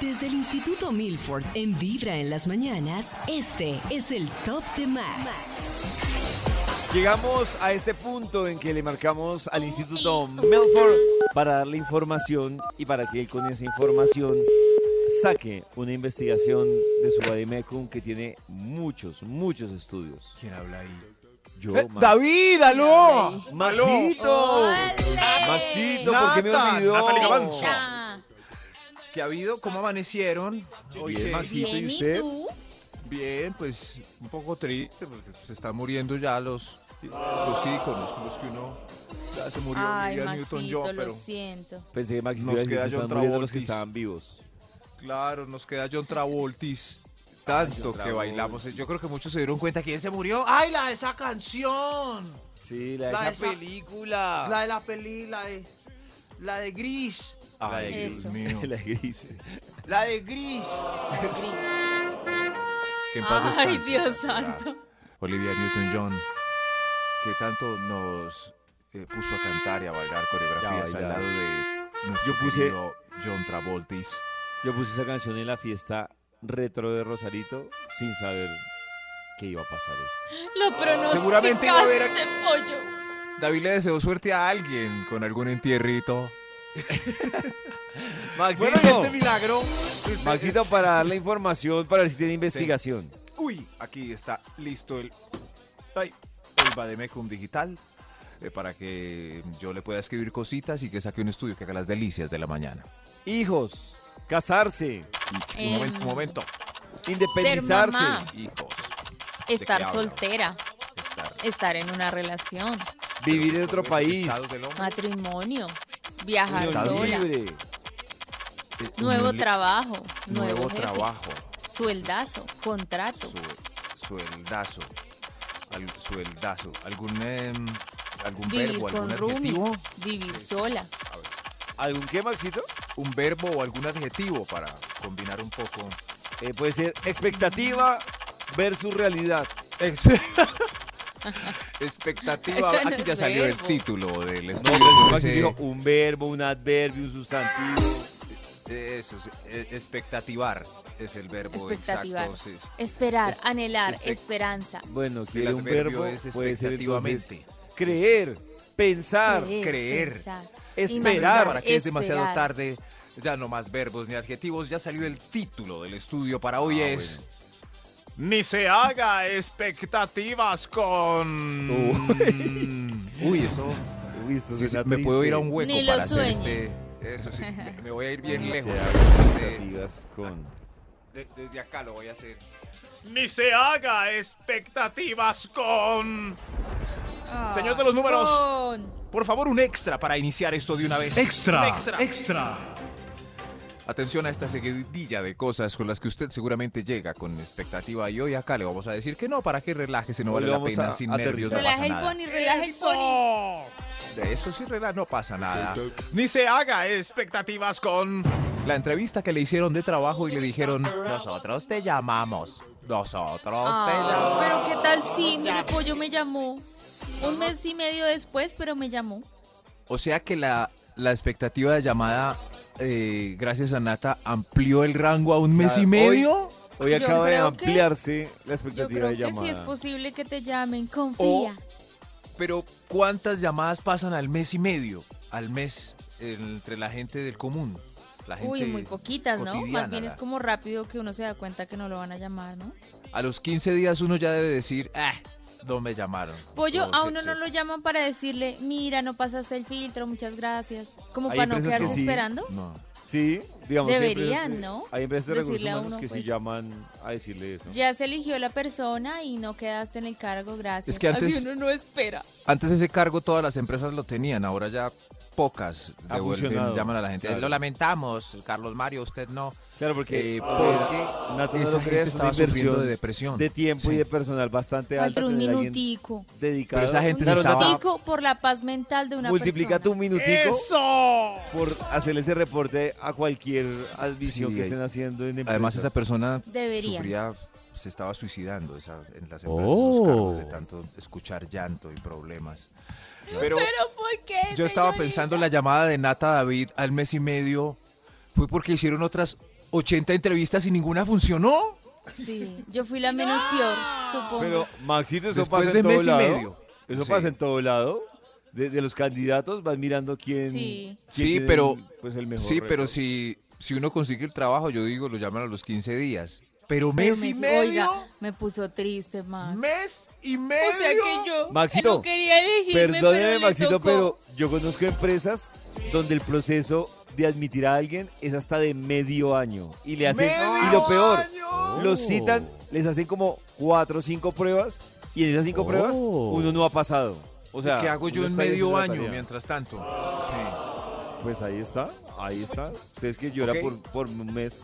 Desde el Instituto Milford en Vibra en las mañanas, este es el Top de Max. Llegamos a este punto en que le marcamos al Instituto Milford para darle información y para que él con esa información saque una investigación de su Bademecum que tiene muchos, muchos estudios. ¿Quién habla ahí? Yo, Eh, Max. ¡David, aló! Maxito. ¡Ole! Maxito, ¿por qué me olvidó? ¿Qué ha habido? ¿Cómo amanecieron? Oye, Bien, Maxito, ¿y Bien, ¿y usted? tú? Bien, pues un poco triste porque se están muriendo ya los, los íconos con los que uno ya se murió Ay, Olivia Newton-John, Maxito, pero lo siento. Pensé que Maxito Nos iba a decir, queda se están John muriendo los que Travoltis. estaban vivos. claro, nos queda John Travoltis. Tanto John que bailamos. Yo creo que muchos se dieron cuenta quién se murió. ¡Ay, la de esa canción! Sí, la de La esa esa- película. La de la peli, la de. La de Gris. La Ay, de Dios mío. La gris. La de Gris. Gris. Que en paz Ay, descanse, Dios santo. Olivia Newton-John, que tanto nos eh, puso a cantar y a bailar coreografías Ya, al lado de nuestro Yo puse- querido John Travoltis. Yo puse esa canción en la fiesta retro de Rosarito sin saber que iba a pasar esto. Lo pronosticaste, Seguramente iba a haber- pollo. David le deseó suerte a alguien con algún entierrito. Maxito, Bueno, y este milagro. Maxito, para darle información, para ver si tiene investigación. Uy, aquí está listo el, ay, el Bademecum digital eh, para que yo le pueda escribir cositas y que saque un estudio que haga las delicias de la mañana. Hijos, casarse, Un Em, momento, un momento. independizarse. mamá. Hijos. Estar soltera, Estar estar en una relación, Vivir en otro país. matrimonio, viajar sola, libre. nuevo trabajo, nuevo, Nuevo jefe, trabajo. sueldazo, contrato. Su- sueldazo. Al- sueldazo. ¿Algún, em, algún Vivir verbo, algún con roomies, adjetivo? vivir sola. ¿Algún qué, Maxito? Un verbo o algún adjetivo para combinar un poco. Eh, puede ser expectativa versus realidad. Ex- Expectativa. Eso no Aquí es ya salió el verbo. título del estudio. dijo un verbo, un adverbio, un sustantivo. Eso, es, eh, expectativar es el verbo exacto. sí, sí. Esperar, Es- anhelar, esperanza. Bueno, quiere un adverbio verbo, es puede ser entonces expectativamente. creer, pensar, creer. pensar, esperar. Para que es demasiado Esperar. tarde, ya no más verbos ni adjetivos, ya salió el título del estudio para hoy Ah, es... Ni se haga expectativas con... Uy, eso... Uy, esto sí, me puedo ir a un hueco Ni para hacer este... Eso sí, me, me voy a ir bien Se lejos. este- expectativas con... de- desde acá lo voy a hacer. Ni se haga expectativas con... Ah, Señor de los números. con- Por favor, un extra para iniciar esto de una vez. Extra, Un extra. extra. Atención a esta seguidilla de cosas con las que usted seguramente llega con expectativa y hoy acá le vamos a decir que no, para que relájese, no Hoy vale le la pena, a sin nervios no pasa el nada. pony, relaja el pony. De eso sí, relaja, no pasa nada. Ni se haga expectativas con... La entrevista que le hicieron de trabajo y le dijeron, nosotros te llamamos, nosotros te Ah, llamamos. pero qué tal sí, mire, Pollo me llamó. Un mes y medio después, pero me llamó. O sea que la, la expectativa de llamada, eh, gracias a Nata, amplió el rango a un mes Claro, y medio. Hoy acaba de que- ampliarse la Yo expectativa creo de que llamada. sí es posible que te llamen, confía. Pero ¿cuántas llamadas pasan al mes y medio? Al mes entre la gente del común. La gente Uy, muy poquitas, ¿no? Más bien es como rápido que uno se da cuenta que no lo van a llamar, ¿no? A los 15 días uno ya debe decir, ah, no me llamaron. Pollo, No, a uno no lo llaman para decirle, mira, no pasaste el filtro, muchas gracias. Como para no que quedarse sí. esperando. No. Sí, digamos. que Deberían, que- ¿no? Hay empresas de recursos humanos que sí pues. llaman a decirle eso. Ya se eligió la persona y no quedaste en el cargo, gracias. Es que antes- Así uno no espera. Antes ese cargo todas las empresas lo tenían, ahora ya pocas llaman a la gente. claro. Lo lamentamos, Carlos Mario, usted no. Claro, porque, Eh, porque Nati, no esa gente estaba sufriendo de depresión. de tiempo y de personal bastante pero un minutico. dedicado. Pero esa gente Claro, se estaba- Nati, Minutico por la paz mental de una multiplica tu persona. minutico ¡Eso! por hacerle ese reporte a cualquier admisión Sí, que estén haciendo en empresas. Además, esa persona Deberían. sufría, se estaba suicidando esa- en las empresas sus Oh. cargos de tanto escuchar llanto y problemas. Pero Pero ¿por qué? yo estaba señorita? pensando en la llamada de Nata David al mes y medio. Fue porque hicieron otras 80 entrevistas y ninguna funcionó. Sí, yo fui la menos peor, supongo. Pero, Maxito, eso Después pasa de en todo mes y lado. medio. Eso Sí. pasa en todo lado. De, de los candidatos vas mirando quién. Sí. quién Sí, tiene pero- el, pues, el mejor Sí, pero si, si uno consigue el trabajo, yo digo, lo llaman a los 15 días. Pero Pero mes y me- medio. Oiga, me puso triste, Max. Mes y medio. O sea que yo Maxito, no quería elegirme, Perdóneme, pero le Maxito, tocó. pero yo conozco empresas donde el proceso de admitir a alguien es hasta de medio año. Y le hacen. ¡Medio y lo peor, año! los citan, les hacen como cuatro o cinco pruebas. Y en esas cinco pruebas, uno no ha pasado. O sea, ¿Qué hago yo en medio año tarea. mientras tanto? Sí. Pues ahí está, ahí está. Ustedes que llora por, por un mes.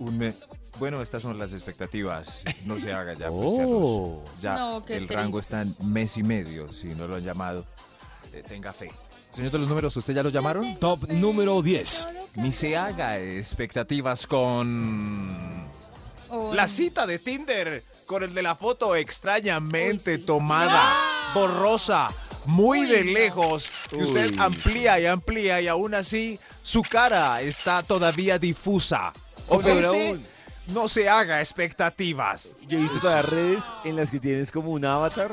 Un mes. Bueno, estas son las expectativas. No se haga ya. pues, ya los- ya No, qué el triste. rango está en mes y medio. Si no lo han llamado, eh, tenga fe. Señor de los números, ¿usted ya lo llamaron? Top número 10. Ni se haga expectativas con... La cita de Tinder con el de la foto extrañamente Uy, sí. tomada, borrosa, muy Uy, de no. lejos. Usted Uy. amplía y amplía y aún así su cara está todavía difusa. O peor aún. No se haga expectativas. Yo he visto todas las redes en las que tienes como un avatar,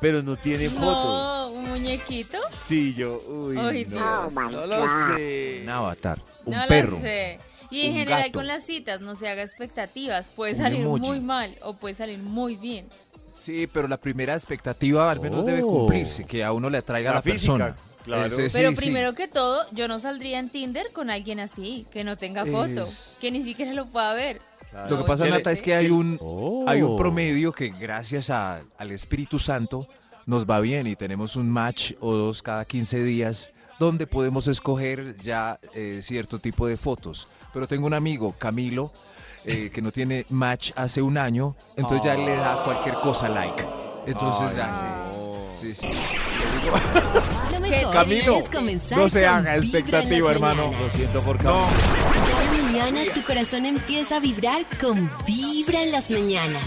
pero no tiene foto. No, un muñequito. Sí, yo, uy, Ay, no, no lo sé. Un avatar. Un no perro. lo sé. Y en general gato. con las citas no se haga expectativas. Puede Un salir emoji. muy mal o puede salir muy bien. Sí, pero la primera expectativa al menos debe Oh. cumplirse, que a uno le atraiga La la, física, persona. claro. Ese sí, Pero sí. primero que todo, yo no saldría en Tinder con alguien así, que no tenga foto, Es- que ni siquiera lo pueda ver. Claro. Lo que pasa, ¿Qué le- Nata, es que hay un, Oh. hay un promedio que gracias a- al Espíritu Santo nos va bien y tenemos un match o dos cada 15 días donde podemos escoger ya eh, cierto tipo de fotos. Pero tengo un amigo, Camilo, eh, que no tiene match hace un año, entonces ya le da cualquier cosa like. Entonces ya, no. sí, sí, sí. Mejor Camilo, no se haga expectativa, hermano. Lo siento por No, Cam- Cada mañana tu corazón empieza a vibrar con Vibra en las mañanas.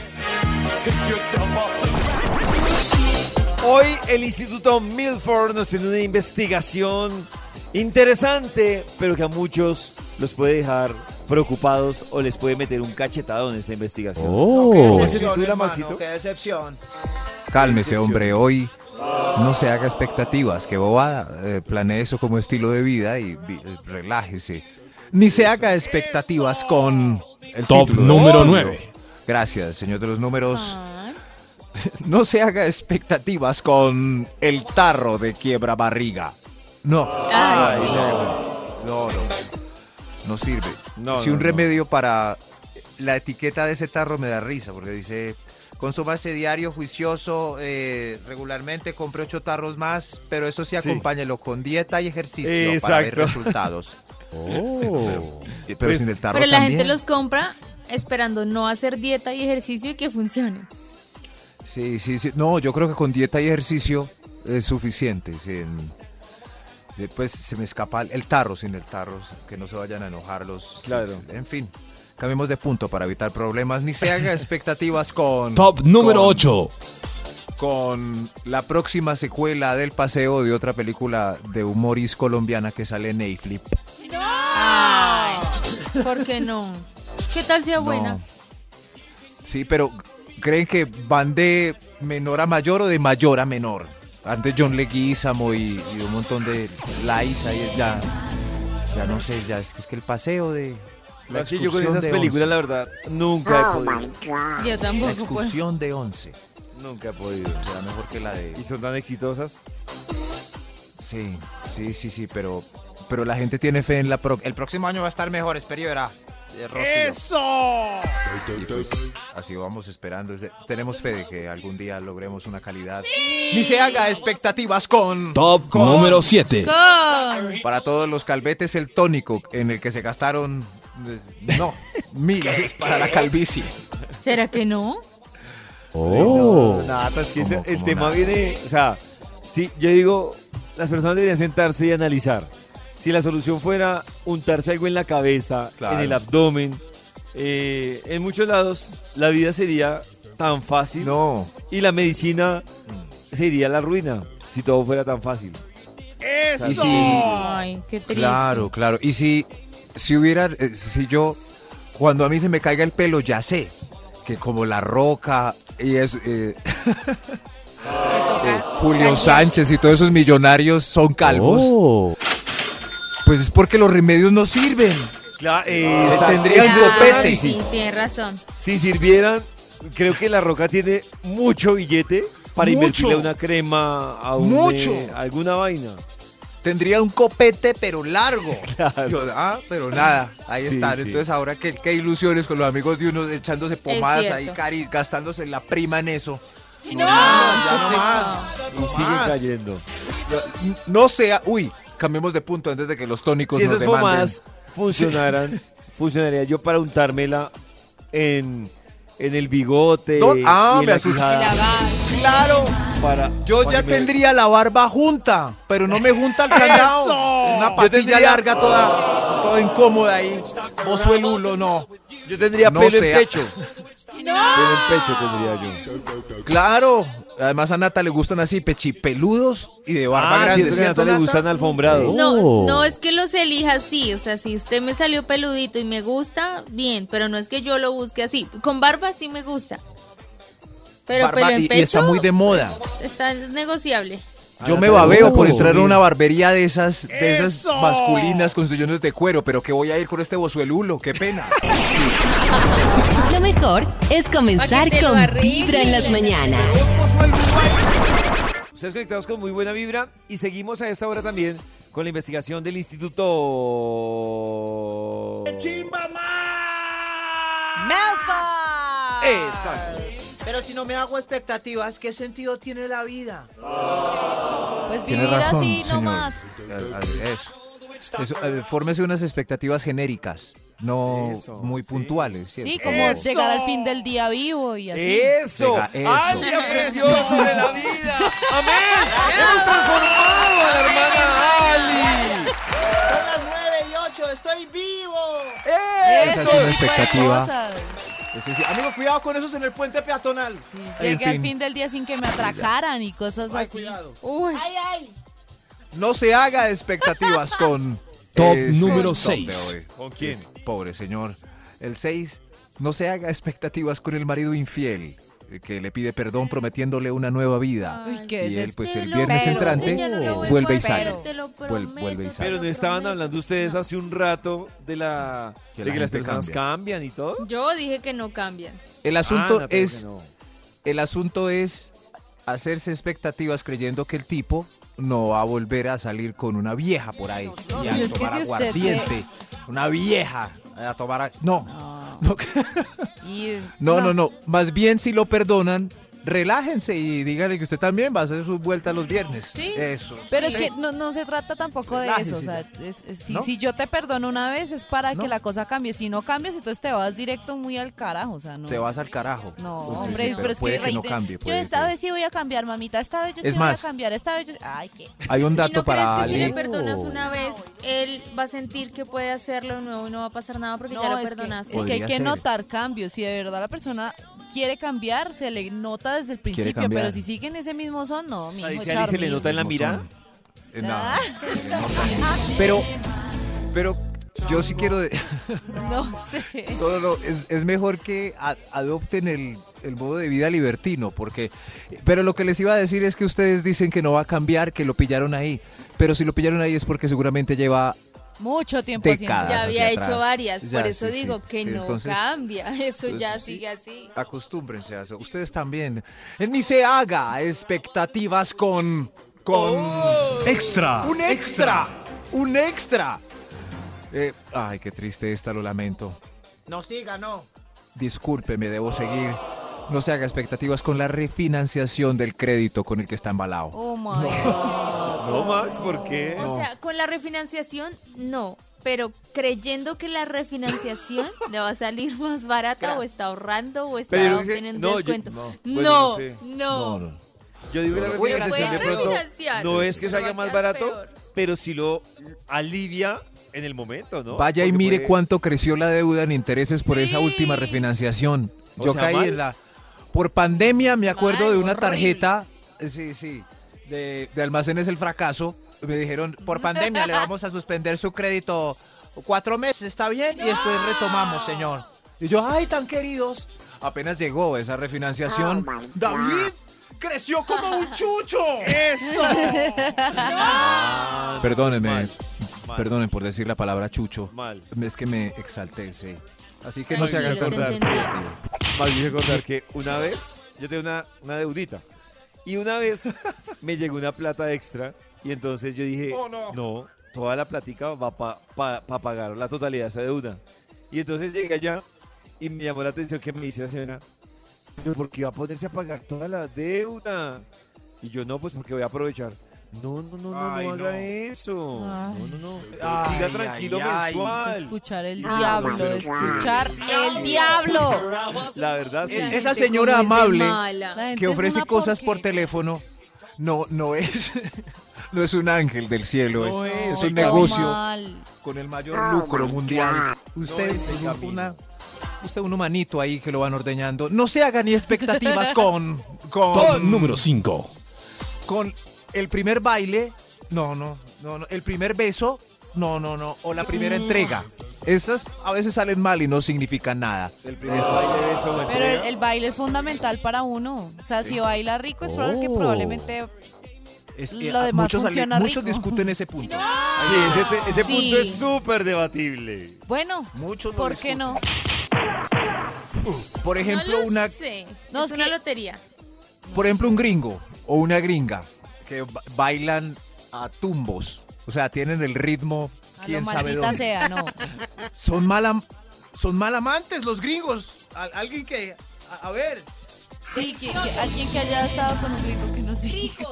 Hoy el Instituto Milford nos tiene una investigación interesante, pero que a muchos los puede dejar preocupados o les puede meter un cachetado en esta investigación. Oh. ¿Cómo se titula, Maxito? decepción. Cálmese, hombre, hoy no se haga expectativas, que bobada. Eh, planee eso como estilo de vida y vi- eh, relájese. Ni se haga expectativas con el Top título número estudio. nueve. Gracias, señor de los números. Ah, No se haga expectativas con el tarro de quiebra barriga. No. Ay, sí. no, no, no. Sirve. No, si no, un no. remedio para la etiqueta de ese tarro me da risa porque dice consúmase diario juicioso eh, regularmente compre ocho tarros más pero eso sí Sí. acompáñelo con dieta y ejercicio para ver resultados Oh. pero Pues, sin el tarro Pero la también. gente los compra esperando no hacer dieta y ejercicio y que funcione. Sí, sí, sí. No, yo creo que con dieta y ejercicio es suficiente. Sí, pues se me escapa el tarro sin el tarro, que no se vayan a enojar los. Claro. sí, sí. En fin, cambiemos de punto para evitar problemas. Ni se haga expectativas con. Top número con- 8. Con la próxima secuela del paseo de otra película de humoris colombiana que sale en Netflix. Ay, ¿por qué no? ¿Qué tal sea buena? No. Sí, pero ¿creen que van de menor a mayor o de mayor a menor? Antes John Leguizamo y, y un montón de Liza y ya, ya no sé, ya es que es que el paseo de la Es que yo con excursión esas de películas, once. la verdad, nunca he podido. Yo la tampoco puedo. excursión de 11 Nunca he podido. será mejor que la de Y son tan exitosas. sí, sí, sí, sí, pero pero la gente tiene fe en la pro- El próximo año va a estar mejor, espero eh, Rocío. Y pues, así vamos esperando. Tenemos fe de que algún día logremos una calidad. Ni se haga expectativas con... Top número 7. Con. Para todos los calvetes, el tónico en el que se gastaron, no, miles para la calvicie. ¿Será que no? Oh. Nada, es que ese- ¿Cómo- el cómo tema nada? viene, o sea, sí, yo digo, las personas deberían sentarse y analizar. Si la solución fuera untarse algo en la cabeza, Claro. en el abdomen, eh, en muchos lados la vida sería tan fácil No, y la medicina se iría a la ruina si todo fuera tan fácil. y si, Ay, qué triste. claro, claro. Y si, si hubiera, eh, si yo, cuando a mí se me caiga el pelo, ya sé que como la roca y es eh, Julio. Sánchez y todos esos millonarios son calvos, Oh. pues es porque los remedios no sirven. Claro, tendrían copete. Sí, tienes razón. Si sirvieran, creo que La Roca tiene mucho billete para Mucho. invertirle una crema, a un, Mucho. eh, alguna vaina. Tendría un copete, pero largo. Claro. Yo, ah, pero nada, ahí Sí, están. sí. Entonces ahora qué, qué ilusiones con los amigos de uno echándose pomadas ahí, cari, gastándose la prima en eso. No, ya no más. Y siguen cayendo. No sea, uy, cambiemos de punto antes de que los tónicos Si nos esas demanden. pomadas funcionaran, funcionaría yo para untármela en, en el bigote. No, ah, y en me la asusté. Claro, para, yo para ya me- tendría la barba junta, pero no me junta el candado. Una patilla tendría- larga toda, toda incómoda ahí. Bozuelulo, no. Yo tendría No pelo sea. en pecho. Pelo en pecho tendría yo. Claro. Además a Nata le gustan así pechipeludos y de barba Ah, grande. a ¿cierto, Nata le gustan alfombrados. No, Oh. no es que los elija así, o sea, si usted me salió peludito y me gusta, bien, pero no es que yo lo busque así. Con barba sí me gusta. Pero Barba- pelo en y- pecho y está muy de moda. Está es negociable. Yo Ah, me Nata le babeo por entrar a una barbería de esas, de esas masculinas con sillones de cuero, pero que voy a ir con este bozuelulo, qué pena. Lo mejor es comenzar con. Vibra en las mañanas. Ustedes conectados con muy buena vibra y seguimos a esta hora también con la investigación del Instituto. Exacto. Pero si no me hago expectativas, ¿qué sentido tiene la vida? Pues Tiene vivir razón, así señor. nomás. Eso. Eso, eh, fórmese unas expectativas genéricas, no Eso, muy puntuales. Sí, como Eso. llegar al fin del día vivo y así. Eso. Venga, eso. ¡Ali aprendió sobre la vida! ¡Amén! ¡Hemos transformado a la hermana Ali! Son las 9 y 8, estoy vivo. Esa es Eso, una expectativa. cosas. Es decir, Amigo, cuidado con esos en el puente peatonal. Sí, llegué al fin. fin del día sin que me atracaran y cosas Ay, así. cuidado. Uy, Ay, ay. no se haga expectativas con... Top eh, sí, número top de seis. hoy. ¿Con quién? Pobre señor. El 6, no se haga expectativas con el marido infiel, eh, que le pide perdón prometiéndole una nueva vida. Uy, qué y él, pues el viernes entrante, no a vuelve y sale. prometo, vuelve y. Pero no estaban hablando ustedes hace un rato de la Que de la que las personas cambia. cambian y todo. Yo dije que no cambian. El asunto Ah, que es no. el asunto es hacerse expectativas creyendo que el tipo no va a volver a salir con una vieja por ahí y a Pues tomar aguardiente. Una vieja a tomar... a- No, No. no, no. Más bien si lo perdonan, relájense y díganle que usted también va a hacer su vuelta los viernes. Sí. Eso. Pero es que no, no se trata tampoco de eso. O sea, es- es- si, ¿No? si yo te perdono una vez es para ¿No? que la cosa cambie. Si no cambias, entonces te vas directo muy al carajo. O sea, no. Te vas al carajo. No, Pues hombre, sí, pero, es puede que, que no cambie. Yo puede esta que- vez sí voy a cambiar, mamita. Esta vez yo Es sí más. voy a cambiar. Esta vez yo. Ay, qué. Hay un ¿Y dato no crees para que si le perdonas una vez, él va a sentir que puede hacerlo de nuevo y no va a pasar nada porque ya No, lo que, perdonaste? es que hay que ser. notar cambios. Si de verdad la persona quiere cambiar, se le nota desde el principio. Pero si siguen ese mismo son, no, mi hijo se le nota en la mirada. Eh, no, Ah. Pero, pero yo sí quiero... de- No sé. No, no, no, es, es mejor que a- adopten el, el modo de vida libertino, porque... Pero lo que les iba a decir es que ustedes dicen que no va a cambiar, que lo pillaron ahí. Pero si lo pillaron ahí es porque seguramente lleva... Mucho tiempo. Décadas. Ya había hecho atrás. varias, Ya, por eso sí, sí, digo que sí, no entonces- cambia. Eso entonces, ya sigue así. Acostúmbrense a eso. Ustedes también. Eh, Ni se haga expectativas con... Con... Extra. ¡Un extra! ¡Un extra! Eh, ay, qué triste esta, lo lamento. No siga, no. Discúlpeme, debo seguir. No se haga expectativas con la refinanciación del crédito con el que está embalado. Oh my God. No, Max, ¿por qué? O sea, con la refinanciación, no. Pero creyendo que la refinanciación le va a salir más barata o está ahorrando o está Pero dice- obteniendo no, un yo- descuento. no, No, bueno, no, no sé. no. Yo digo que la no. refinanciación de pronto no es que salga a más barato, peor. pero sí lo alivia en el momento, ¿no? Vaya y mire puede- cuánto creció la deuda en intereses por esa última refinanciación. O Yo sea, caí mal. en la... Por pandemia me acuerdo Mal, de una tarjeta, sí, sí, de, de almacenes El Fracaso. Me dijeron, Por pandemia le vamos a suspender su crédito cuatro meses, ¿está bien? Y después retomamos, señor. y yo, ay, tan queridos. Apenas llegó esa refinanciación. David creció como un chucho. ¡Eso! Ah, Perdónenme, mal, mal, perdonen por decir la palabra chucho. Mal. Es que me exalté, sí. Así que no se hagan tantas expectativas. Más bien contar que una vez yo tenía una, una deudita y una vez me llegó una plata extra y entonces yo dije, Oh, no. toda la platica va para pagar la totalidad de esa deuda. Y entonces llegué allá y me llamó la atención que me dice la señora, pero ¿por qué va a ponerse a pagar toda la deuda? Y yo, no, pues porque voy a aprovechar. No, no, no, no, Ay, no haga no. eso. Ay. No, no, no. Ay, Siga tranquilo ay. mensual. Escuchar el diablo, pero- escuchar el diablo. La verdad, sí. La Esa señora amable que ofrece cosas por teléfono no no es no es un ángel del cielo No es, es, es un negocio mal. con el mayor lucro mundial usted No es una usted un humanito ahí que lo van ordeñando no se haga ni expectativas con Top con número 5. con el primer baile no no no no el primer beso no no no o la primera entrega esas a veces salen mal y no significan nada El primer baile de eso, Pero el, el baile es fundamental para uno. O sea, si baila rico es probable que Oh. probablemente Es- Lo eh, demás muchos, ale- funciona muchos rico. discuten ese punto Sí, ese, te- ese Sí. punto es súper debatible. Bueno, muchos lo ¿por qué discuten. no? por ejemplo no lo una sé. No, es es una que- lotería. por ejemplo, un gringo o una gringa que ba- bailan a tumbos. O sea, tienen el ritmo, A quién lo sabe maldita dónde. sea, no. Son mal son mal Amantes, los gringos. Al- alguien que. A, a ver. Sí, que, que alguien que haya estado con un rico que nos diga.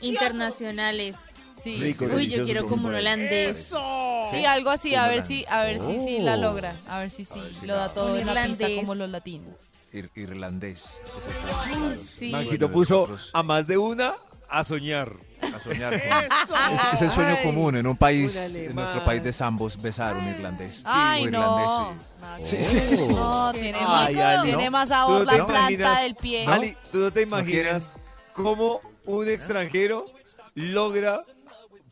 Internacionales. Sí, Rico, Uy, yo quiero como un holandés. Sí, algo así, a ver si, a ver si, sí la Oh. logra, a ver si ver si lo da todo en la pista irlandés. como los latinos. Ir- irlandés. Es sí. Maxito puso a más de una a soñar. a soñar con- es, es el sueño Ay, común en un país, un en nuestro país de Zambos, besar un irlandés. Ay, un no. irlandés, sí. Sí, sí. No, tiene más, Ali, tiene ¿no? más ¿Tú sabor no la te planta imaginas? del pie. Ali, ¿tú no te imaginas cómo un extranjero logra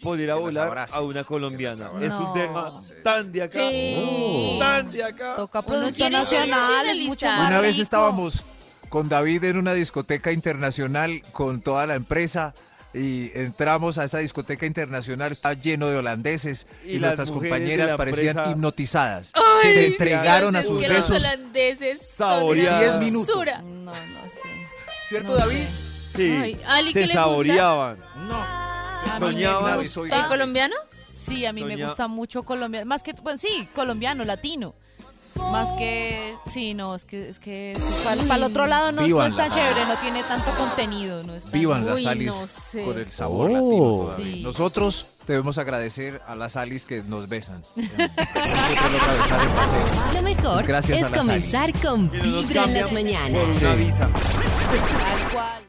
poder a volar a una colombiana? Es un tema No. tan de acá, Sí. tan de acá. Toca producto nacional, es mucho nacionalizar. más Una vez rico. estábamos con David en una discoteca internacional con toda la empresa y entramos a esa discoteca internacional, estaba lleno de holandeses y, nuestras compañeras parecían hipnotizadas. Ay, Se entregaron a sus besos. Los holandeses minutos. No, no sé. ¿Cierto, No David? sé. Sí, Ay, Ali, ¿qué se saboreaban. A mí me Soñaban. ¿El colombiano? Sí, a mí me gusta mucho colombiano. Más que, bueno, sí, colombiano, latino. Más que, sí, no, es que, es que para el otro lado no, es- no es tan chévere, no tiene tanto contenido, no es tan- Vivan las Uy, Alis no sé. con el sabor Oh. latino todavía. Sí. Nosotros debemos agradecer a las Alis que nos besan. Lo mejor Es gracias es a las comenzar con Vibra en las mañanas. Por una visa. Tal cual.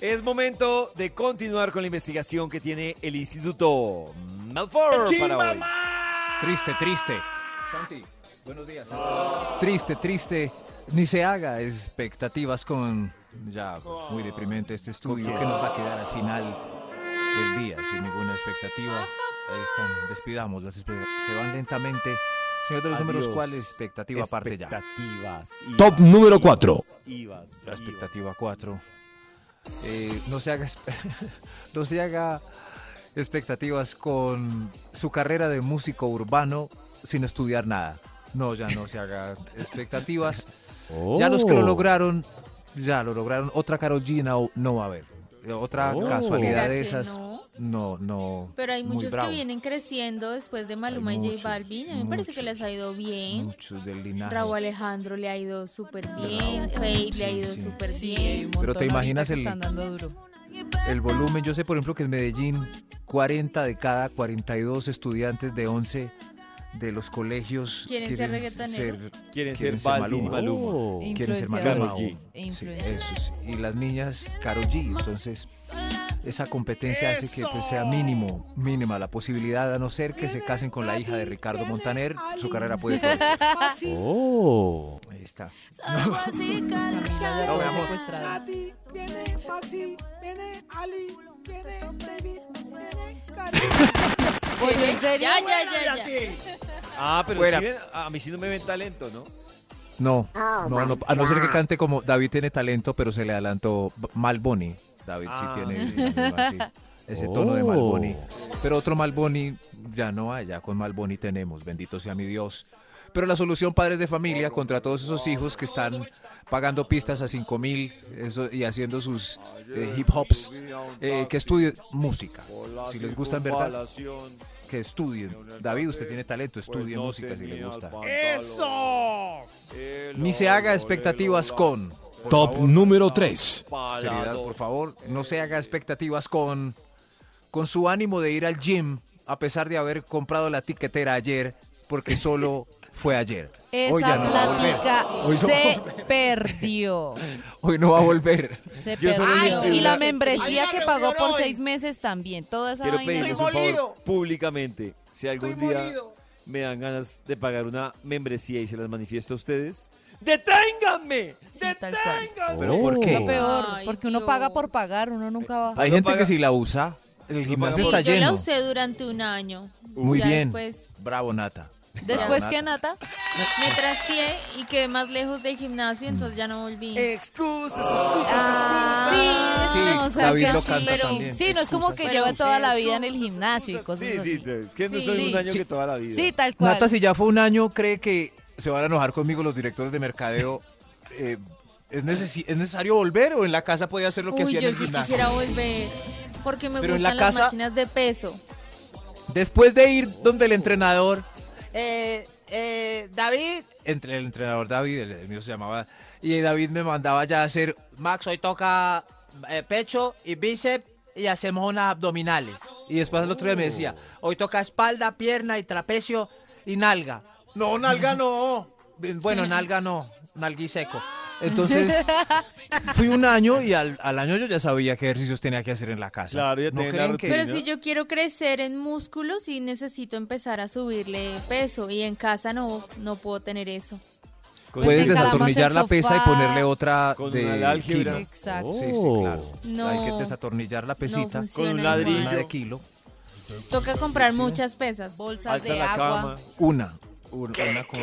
Es momento de continuar con la investigación que tiene el Instituto Melford para hoy. Triste, triste. Santi, buenos días. Triste, triste. Ni se haga expectativas con ya muy deprimente este estudio ¿Con que nos va a quedar al final del día sin ninguna expectativa. Ahí están, despidamos, las espe- se van lentamente. Señor de los números. ¿cuál expectativa aparte ya? Expectativas. Top número ibas, cuatro. ibas, La ibas. expectativa 4. no se haga no se haga expectativas con su carrera de músico urbano sin estudiar nada. No, ya no se haga expectativas. Ya los que lo Oh. lograron, ya lo lograron. Otra Karol G no, no va a haber. Otra Oh. casualidad ¿Será de esas. no? no, no. Pero hay muchos que vienen creciendo después de Maluma Hay y J Balvin. A mí me parece que les ha ido bien. Muchos del linaje. Raúl Alejandro le ha ido súper bien. Faye le ha Sí, ido sí. súper Sí, bien. un Pero te imaginas el- están dando duro. El volumen, yo sé por ejemplo que en Medellín 40 de cada 42 estudiantes de 11 de los colegios ¿Quieren ser reggaetoneros? Quieren, quieren ser ser y Maluma. Maluma. quieren ser Maluma. Karol G. sí, eso sí. Y las niñas Karol G. Entonces, esa competencia hace que pues, sea mínimo, mínima la posibilidad, a no ser que se casen con la hija de Ricardo Montaner, su carrera puede florecer. Oh. Ahí está. No, secuestrada. Oye, ¿en serio? Ya, ya, ya, ya. Ah, pero Fuera. sí ven- a mí sí no me ven talento, ¿no? No, no, no, a no ser que cante como David tiene talento, pero se le adelantó B- Malboni. David Ah, sí tiene sí. así, ese tono de Oh. Malboni. Pero otro Malboni ya no hay, ya con Malboni tenemos, bendito sea mi Dios. Pero la solución, padres de familia, contra todos esos hijos que están pagando pistas a 5 mil y haciendo sus eh, hip hops, eh, que estudien música. Si les gusta en verdad, que estudien. David, usted tiene talento, estudie música si le gusta. Ni se haga expectativas con. Por Top favor, número 3. seriedad, por favor, no se haga expectativas con, con su ánimo de ir al gym, a pesar de haber comprado la tiquetera ayer, porque solo fue ayer. Esa Hoy ya no va a no se perdió. Hoy no va a volver. Se perdió. pido Y la membresía que pagó por seis meses también. Toda esa Quiero vaina. pedirles un favor públicamente. Si algún día me dan ganas de pagar una membresía y se las manifiesto a ustedes, ¡deténganme! Sí, tal cual. ¡Deténganme! ¿Pero por qué? Lo peor, Ay, porque uno Dios. paga por pagar, uno nunca va. Hay gente que si la usa, el gimnasio Sí, está yo la lleno. usé durante un año. Muy Ya bien. Después Bravo, Nata. Después que Nata, me trasteé y quedé más lejos del gimnasio, entonces ya no volví. Excusas, excusas, excusas. Sí, Sí, no, o sea, David que lo sí, canta pero- también. sí, no es como que Excusas. Pero- toda la vida en el gimnasio y cosas Sí, así. sí, que no Sí. soy un año Sí. que toda la vida. Sí, tal cual. Nata, si ya fue un año, cree que se van a enojar conmigo los directores de mercadeo. Eh, ¿es, necesi- ¿Es necesario volver o en la casa podía hacer lo que Uy, hacía yo en el sí gimnasio? quisiera volver porque me Pero en gustan la las casa- máquinas de peso. Después de ir donde el entrenador, eh, eh, David, entre el entrenador David, el, el mío se llamaba, y David me mandaba ya a hacer, Max, hoy toca eh, pecho y bíceps y hacemos unas abdominales. Y después el otro día me decía, hoy toca espalda, pierna y trapecio y nalga. No, nalga no. Bueno, nalga no, nalgui seco. Entonces, fui un año y al, al año yo ya sabía qué ejercicios tenía que hacer en la casa. Claro, ya ¿No tenía la que-. Pero si yo quiero crecer en músculos, sí necesito empezar a subirle peso y en casa no, no puedo tener eso. Puedes Pues encaramas desatornillar la pesa y ponerle otra Con de una álgebra. kilo. Exacto. Sí, sí, claro. No. Hay que desatornillar la pesita. No Con un ladrillo. una de kilo. Toca comprar muchas pesas. Bolsas Alza de la agua. cama. Una. Un- Una con,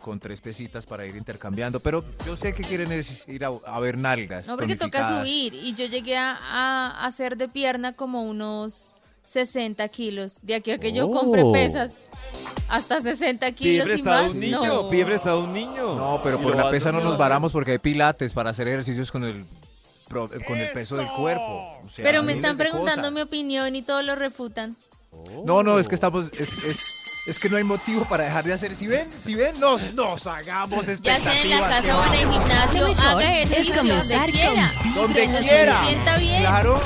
con tres pesitas para ir intercambiando. Pero yo sé que quieren es ir a, a ver nalgas. No, porque toca subir. Y yo llegué a, a hacer de pierna como unos 60 kilos. De aquí a que yo compre Oh. pesas, hasta 60 Pide kilos y prestado más. un niño, no. pide prestado un niño. No, pero por la pesa no nos varamos porque hay pilates para hacer ejercicios con el, con el peso del cuerpo. O sea, Pero me están preguntando cosas. mi opinión y todos lo refutan. No, no, es que estamos, es, es, es que no hay motivo para dejar de hacer. Si ven, si ven, nos, nos hagamos Ya sea en expectativas. la casa o en el gimnasio, haga es ejercicio donde quiera. Donde quiera. Sienta bien. Claro.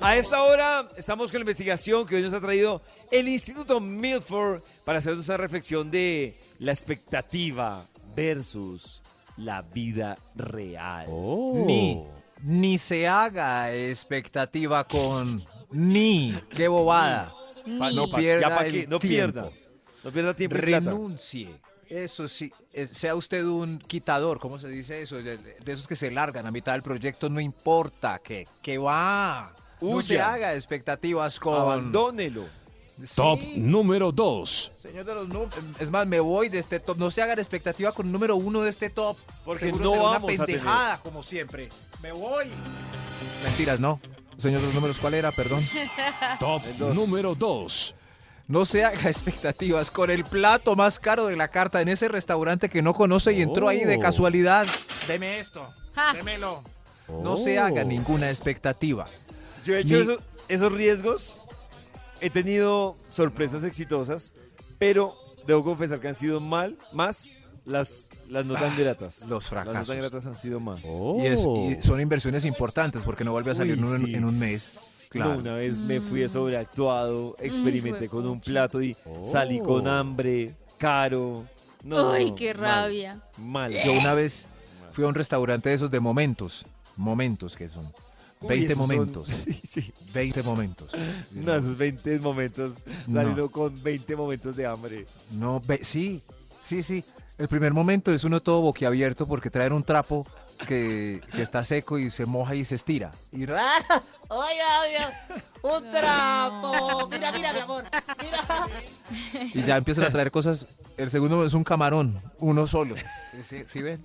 A esta hora estamos con la investigación que hoy nos ha traído el Instituto Milford para hacernos una reflexión de la expectativa versus la vida real. Oh. Ni, ni se haga expectativa con ni. Qué bobada. Ni. No pierda ya pa' el no tiempo. pierda. No pierda tiempo plata. Renuncie. Eso sí, es- sea usted un quitador, ¿cómo se dice eso? De, de esos que se largan a mitad del proyecto, no importa, que, que va. No se Huya. haga expectativas con... Abandónelo. Top número 2. Señor de los números, es más, me voy de este top. No se hagan expectativa con el número uno de este top. Porque Seguro no será vamos a una tener. pendejada, como siempre. Me voy. Mentiras, no. Señor de los números, ¿cuál era? Perdón. Top número 2. No se haga expectativas con el plato más caro de la carta en ese restaurante que no conoce y entró ahí de Oh. casualidad. Deme esto. Ja. Démelo. No se Oh. haga ninguna expectativa. Yo he hecho esos riesgos, he tenido sorpresas exitosas, pero debo confesar que han sido mal, más las, las no tan gratas. los Las no fracasos. tan gratas han sido más. Y, es- y son inversiones importantes porque no vuelve a salir Uy, en, un, sí. en un mes. No, Claro. una vez me fui sobreactuado, experimenté con un plato y salí con hambre, caro. No, Ay, qué mal, rabia. Mal. Yo una vez fui a un restaurante de esos de momentos. Momentos que son. Uy, 20 esos son- momentos. sí. 20 momentos. No, esos 20 momentos, No. saliendo con 20 momentos de hambre. No, ve- sí, sí, sí. El primer momento es uno todo boquiabierto porque traen un trapo que, que está seco y se moja y se estira. Y uno, ¡ah! Oiga, oiga, un trapo. Mira, mira, mi amor. Mira. Y ya empiezan a traer cosas. El segundo es un camarón, uno solo. ¿Sí, sí ven?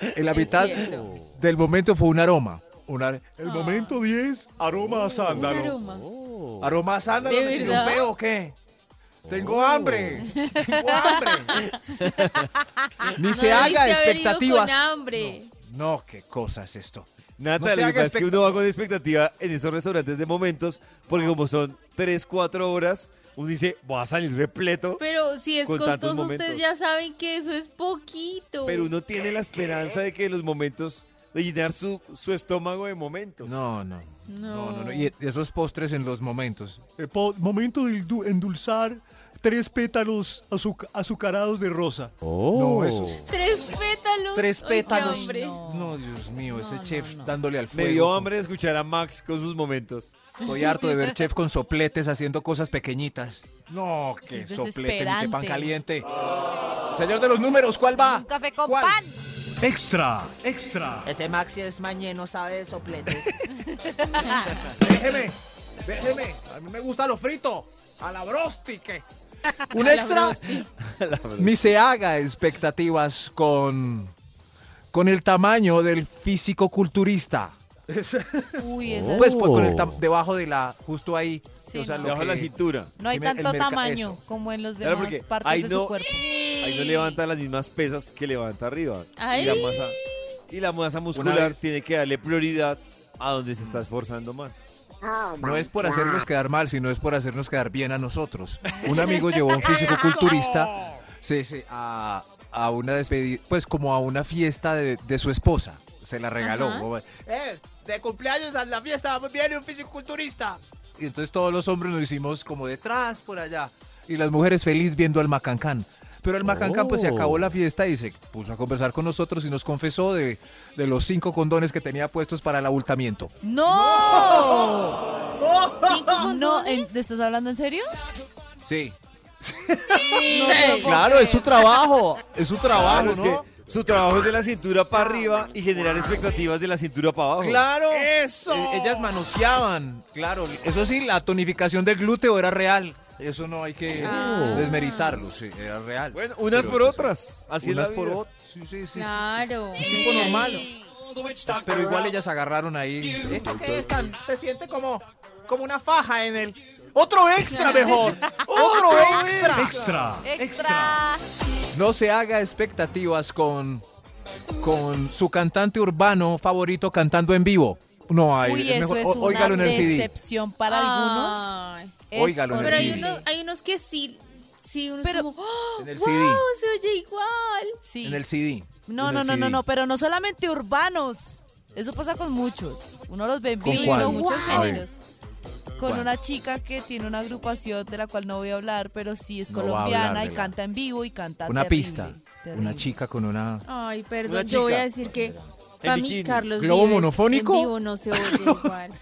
En la Es mitad cierto. del momento fue un aroma. Un ar- el Ah. momento 10, aroma a Un sándalo. aroma. ¿Aroma a sándalo? ¿De ¿Me tiró verdad? un peo o qué? Tengo hambre. Tengo hambre. Ni se No haga expectativas. Con hambre. No, qué cosa es esto. Nata, No es que uno va con expectativa en esos restaurantes de momentos, porque como son 3, 4 horas, uno dice, voy a salir repleto, Pero si es Con tantos costoso, momentos. ustedes ya saben que eso es poquito. pero uno tiene la esperanza de que los momentos, de llenar su, su estómago de momentos. No, no. No, no, no. No. Y esos postres en los momentos. El po- momento de endulzar tres pétalos azuc- azucarados de rosa. No, eso. Tres pétalos. Tres Ay, qué pétalos. hambre. No. No, Dios mío, ese No, chef no, no. dándole al fuego. Me dio hambre de escuchar a Max con sus momentos. Estoy harto de ver chef con sopletes haciendo cosas pequeñitas. No, es soplete ni que pan caliente. Señor de los números, ¿cuál va? Un café con ¿Cuál? pan. Extra, extra. Ese Maxi es mañeno, sabe de sopletes. Déjeme, déjeme. A mí me gusta lo frito. A la brostique. Un A extra. Ni se haga expectativas con, con el tamaño del físico culturista. Uy, esa Pues, pues, con el tam- debajo de la, justo ahí. Sí, o sea, no. lo Debajo de la que- cintura. No hay Sí, me- el tanto merca- tamaño eso. como en los Claro, demás porque partes ahí de no- su cuerpo. Ahí no levanta las mismas pesas que levanta arriba. Ay. Y la masa, y la masa muscular vez- tiene que darle prioridad a donde se está esforzando más. No es por hacernos quedar mal, sino es por hacernos quedar bien a nosotros. Un amigo llevó a un físico culturista sí, sí, a, a una despedida, pues como a una fiesta de, de su esposa. Se la regaló. Ajá. eh, de cumpleaños a la fiesta viene un fisiculturista. Y entonces todos los hombres nos hicimos como detrás, por allá. Y las mujeres feliz viendo al macancán. Pero el macancán pues se acabó la fiesta y se puso a conversar con nosotros y nos confesó de, de los cinco condones que tenía puestos para el abultamiento. ¡No! ¿Cinco condones? No, ¿en- ¿te estás hablando en serio? Sí. No Claro, es su trabajo. Es su trabajo, Claro, es ¿no? que su trabajo es de la cintura para arriba y generar expectativas de la cintura para abajo. Claro. ¡Eso! Eh, Ellas manoseaban. Claro. Eso sí, la tonificación del glúteo era real. Eso no hay que Ah. desmeritarlo. Sí, era real. Bueno, unas Pero por eso sí. otras. Así unas es la por otras. Sí, sí, sí, sí. Claro. Tiempo normal. Pero igual ellas agarraron ahí. ¿Esto qué es tan? Se siente como, como una faja en el... ¡Otro extra mejor! ¡Otro extra! Extra, ¡Extra! No se haga expectativas con, con su cantante urbano favorito cantando en vivo. No hay. Uy, es eso mejor- es ó- una óigalo en el CD. decepción para algunos. Es Óigalo en el Pero hay, CD. unos, hay unos que sí. Sí, uno Pero- es como, ¡oh, En el wow, CD. se oye igual. Sí. En el CD. No, En no, no, no, CD. no, pero no solamente urbanos. Eso pasa con muchos. Uno los ve en ¿Con vivo muchos géneros. Con una chica que tiene una agrupación de la cual no voy a hablar, pero sí es No colombiana hablar y canta en vivo y canta Una terrible, pista. terrible. Una chica con una. Ay, perdón, Una yo voy a decir que para mí bikini. Carlos ¿Globo Vives monofónico? en vivo no se oye igual.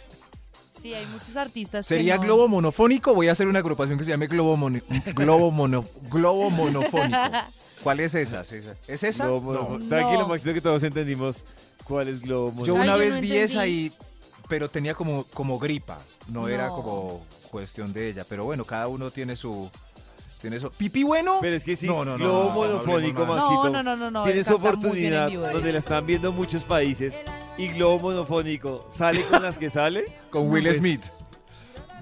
Sí, hay muchos artistas ¿Sería que no- globo monofónico? Voy a hacer una agrupación que se llame Globo, Mono- globo, mono- globo Monofónico. ¿Cuál es esa? ¿Es esa? ¿Es esa? Globo No. Tranquilo. Maxito, que todos entendimos cuál es globo mono- Yo Ay, una yo vez no vi esa y. Pero tenía como, como gripa. No, era como cuestión de ella. Pero bueno, cada uno tiene su. Tiene su. ¿Pipi bueno? Pero es que sí, No, no, no, globo no, no, monofónico. Maxito. No, no, no, no, no. Tiene él su canta muy bien en oportunidad donde la están viendo muchos países y globo monofónico sale con las que sale. Con Will pues, Smith.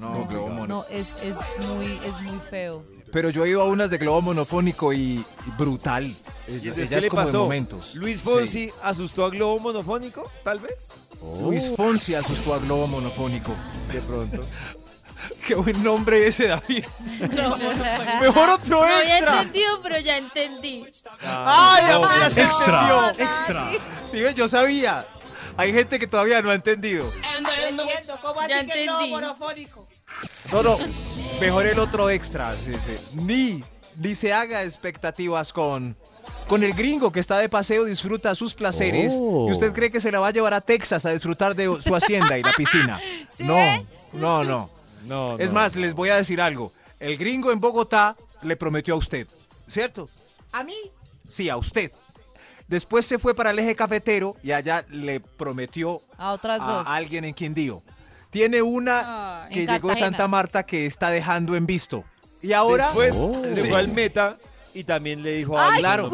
No, no, globo mono. No, es, es muy, es muy feo. Pero yo he ido a unas de globo monofónico y, y brutal. ¿Y entonces ella qué le es como de pasó? momentos. ¿Luis Fonsi asustó a Globo Monofónico, tal vez? Luis Fonsi asustó a Globo Monofónico. De pronto. Qué buen nombre ese, David. Mejor otro No había extra. entendido, pero ya entendí. Ay, apenas se Extra, entendió. extra. Sí, ves, yo sabía. Hay gente que todavía no ha entendido. ¿Cómo Ya así que no, entendí. No, no. Mejor el otro extra. Sí, sí. Ni, ni se haga expectativas con, con el gringo que está de paseo, disfruta sus placeres. Oh. Y usted cree que se la va a llevar a Texas a disfrutar de su hacienda y la piscina. ¿Sí no, no, no. No, Es no. más, les voy a decir algo. El gringo en Bogotá le prometió a usted, ¿cierto? ¿A mí? Sí, a usted. Después se fue para el eje cafetero y allá le prometió A otras dos. a alguien en Quindío. Tiene una Ay. que llegó Cartagena. Santa Marta que está dejando en visto. Y ahora Después Oh. se Sí. fue al meta y también le dijo a claro.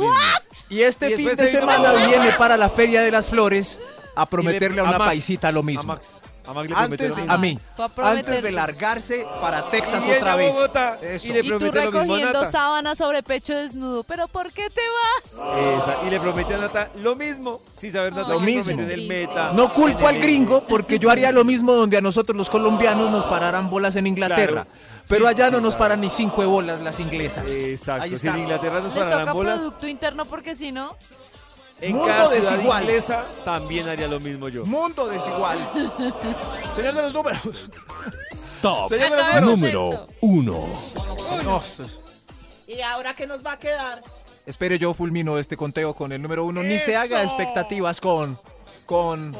y este Y fin de se semana viene para la Feria de las Flores a prometerle a a una Max. paisita lo A mismo. Max. A Max le Antes lo a mí, Fue a prometer. antes de largarse para Texas Y otra vez. Bogotá Eso. y le Y tú promete lo mismo a recogiendo Nata. sábanas sobre pecho desnudo. ¿Pero por qué te vas? Esa, y le promete a Nata lo mismo, sin saber Nata que mismo. promete en el meta. No culpo al gringo porque yo haría lo mismo donde a nosotros los colombianos nos pararan bolas en Inglaterra. Claro. Pero Sí, allá no nos claro. paran ni cinco bolas las inglesas. Exacto. Ahí Si en está. Inglaterra nos Les pararan toca bolas, Producto Interno porque si no... en Mundo cada ciudad desigual. inglesa también haría lo mismo yo. Mundo desigual. Señor de los números. Top Señor de los números. número uno. No, esto es- ¿Y ahora qué nos va a quedar? Espere, yo fulmino este conteo con el número uno. Ni se haga expectativas con, con,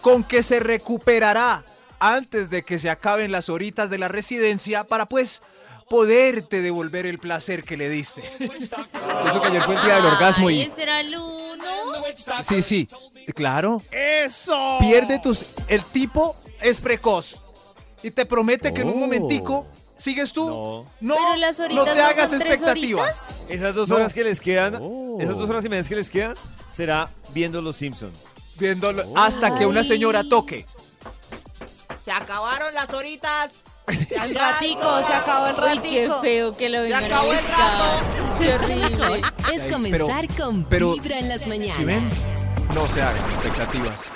con que se recuperará antes de que se acaben las horitas de la residencia para pues poderte devolver el placer que le diste. Eso que ayer fue el día del orgasmo Ay, y... ese era el uno. Sí, sí, claro. ¡Eso! Pierde tus... El tipo es precoz y te promete que en un Oh. momentico sigues tú. No. No, Pero las horitas no te no hagas son tres expectativas. Esas dos No. horas que les quedan, Oh. esas dos horas y media que les quedan, será viendo Los Simpsons. Viéndolo hasta que una señora toque. Se acabaron las horitas. El ratico, se acabó el Uy, qué ratico. feo que lo vengan a acabó el buscar. Qué horrible. Es comenzar con pero- Vibra en las mañanas. ¿Sí ven? No se hagan expectativas.